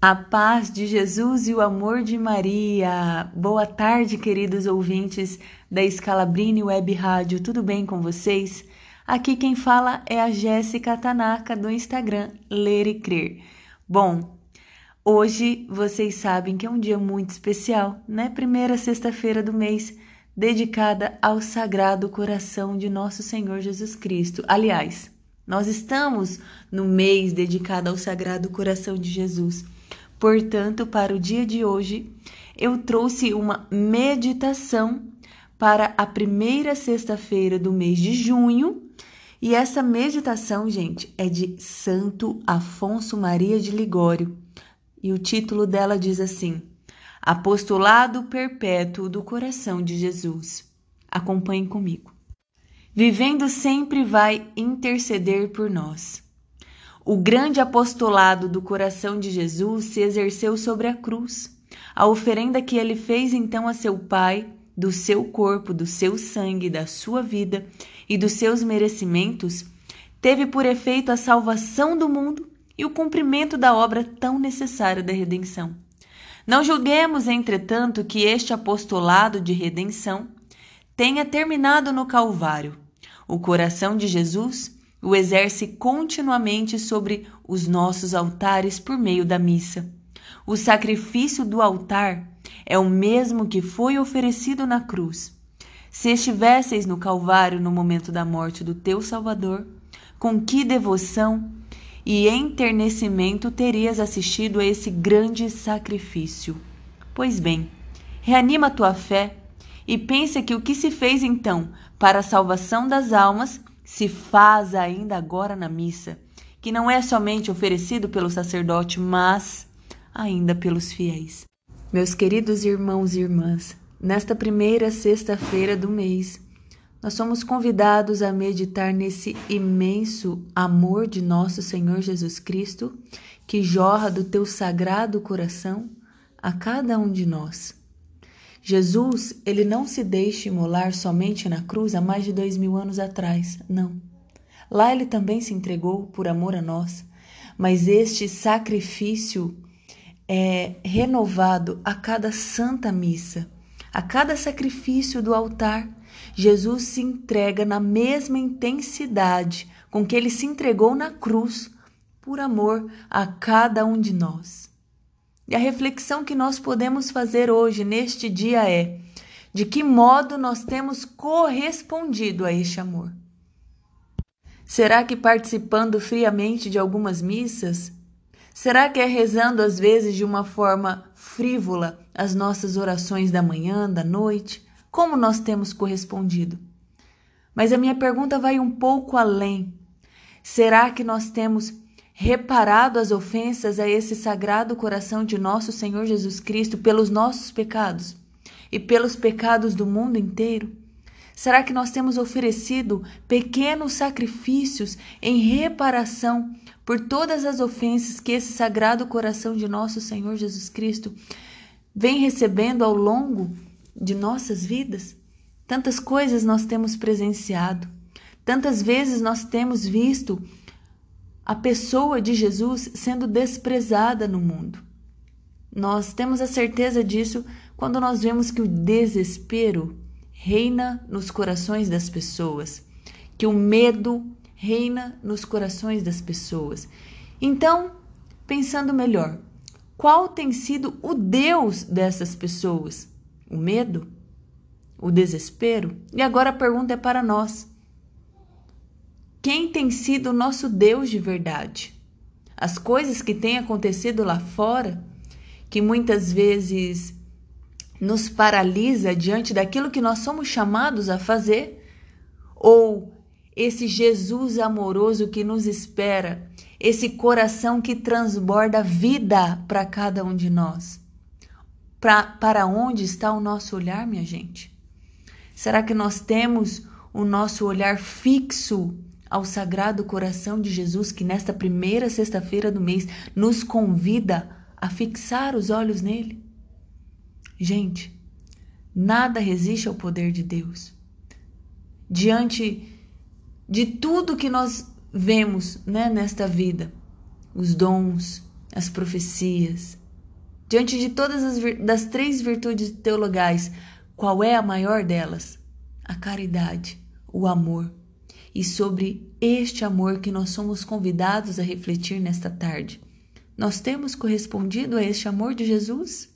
A paz de Jesus e o amor de Maria. Boa tarde, queridos ouvintes da Scalabrini Web Rádio. Tudo bem com vocês? Aqui quem fala é a Jéssica Tanaka do Instagram Ler e Crer. Bom, hoje vocês sabem que é um dia muito especial, né? Primeira sexta-feira do mês, dedicada ao Sagrado Coração de Nosso Senhor Jesus Cristo. Aliás, nós estamos no mês dedicado ao Sagrado Coração de Jesus. Portanto, para o dia de hoje, eu trouxe uma meditação para a primeira sexta-feira do mês de junho. E essa meditação, gente, é de Santo Afonso Maria de Ligório. E o título dela diz assim: Apostolado Perpétuo do Coração de Jesus. Acompanhe comigo. Vivendo sempre vai interceder por nós. O grande apostolado do coração de Jesus se exerceu sobre a cruz. A oferenda que ele fez então a seu Pai, do seu corpo, do seu sangue, da sua vida e dos seus merecimentos, teve por efeito a salvação do mundo e o cumprimento da obra tão necessária da redenção. Não julguemos, entretanto, que este apostolado de redenção tenha terminado no Calvário. O coração de Jesus o exerce continuamente sobre os nossos altares por meio da missa. O sacrifício do altar é o mesmo que foi oferecido na cruz. Se estivesseis no Calvário no momento da morte do teu Salvador, com que devoção e enternecimento terias assistido a esse grande sacrifício? Pois bem, reanima tua fé e pensa que o que se fez então para a salvação das almas se faz ainda agora na missa, que não é somente oferecido pelo sacerdote, mas ainda pelos fiéis. Meus queridos irmãos e irmãs, nesta primeira sexta-feira do mês, nós somos convidados a meditar nesse imenso amor de nosso Senhor Jesus Cristo, que jorra do teu sagrado coração a cada um de nós. Jesus, ele não se deixa imolar somente na cruz há mais de dois mil anos atrás, não. Lá ele também se entregou por amor a nós, mas este sacrifício é renovado a cada santa missa, a cada sacrifício do altar. Jesus se entrega na mesma intensidade com que ele se entregou na cruz, por amor a cada um de nós. E a reflexão que nós podemos fazer hoje, neste dia, é: de que modo nós temos correspondido a este amor? Será que participando friamente de algumas missas? Será que é rezando às vezes de uma forma frívola as nossas orações da manhã, da noite? Como nós temos correspondido? Mas a minha pergunta vai um pouco além. Será que nós temos reparado as ofensas a esse sagrado coração de nosso Senhor Jesus Cristo pelos nossos pecados e pelos pecados do mundo inteiro? Será que nós temos oferecido pequenos sacrifícios em reparação por todas as ofensas que esse sagrado coração de nosso Senhor Jesus Cristo vem recebendo ao longo de nossas vidas? Tantas coisas nós temos presenciado, tantas vezes nós temos visto a pessoa de Jesus sendo desprezada no mundo. Nós temos a certeza disso quando nós vemos que o desespero reina nos corações das pessoas, que o medo reina nos corações das pessoas. Então, pensando melhor, qual tem sido o Deus dessas pessoas? O medo? O desespero? E agora a pergunta é para nós: quem tem sido o nosso Deus de verdade. As coisas que têm acontecido lá fora, que muitas vezes nos paralisa diante daquilo que nós somos chamados a fazer, ou esse Jesus amoroso que nos espera, esse coração que transborda vida para cada um de nós. Pra, para onde está o nosso olhar, minha gente? Será que nós temos o nosso olhar fixo ao Sagrado Coração de Jesus, que nesta primeira sexta-feira do mês nos convida a fixar os olhos nele. Gente, nada resiste ao poder de Deus. Diante de tudo que nós vemos né, nesta vida, os dons, as profecias. Diante de todas as das três virtudes teologais, qual é a maior delas? A caridade, o amor. E sobre este amor que nós somos convidados a refletir nesta tarde. Nós temos correspondido a este amor de Jesus?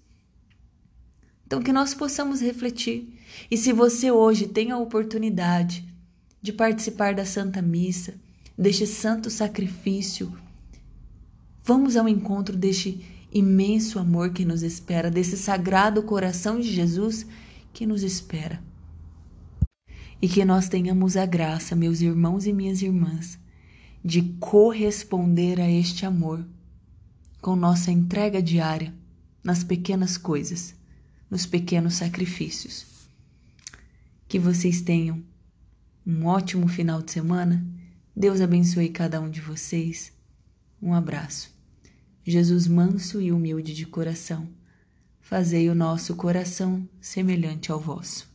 Então, que nós possamos refletir. E se você hoje tem a oportunidade de participar da Santa Missa, deste santo sacrifício, vamos ao encontro deste imenso amor que nos espera, desse sagrado coração de Jesus que nos espera. E que nós tenhamos a graça, meus irmãos e minhas irmãs, de corresponder a este amor com nossa entrega diária nas pequenas coisas, nos pequenos sacrifícios. Que vocês tenham um ótimo final de semana. Deus abençoe cada um de vocês. Um abraço. Jesus manso e humilde de coração, fazei o nosso coração semelhante ao vosso.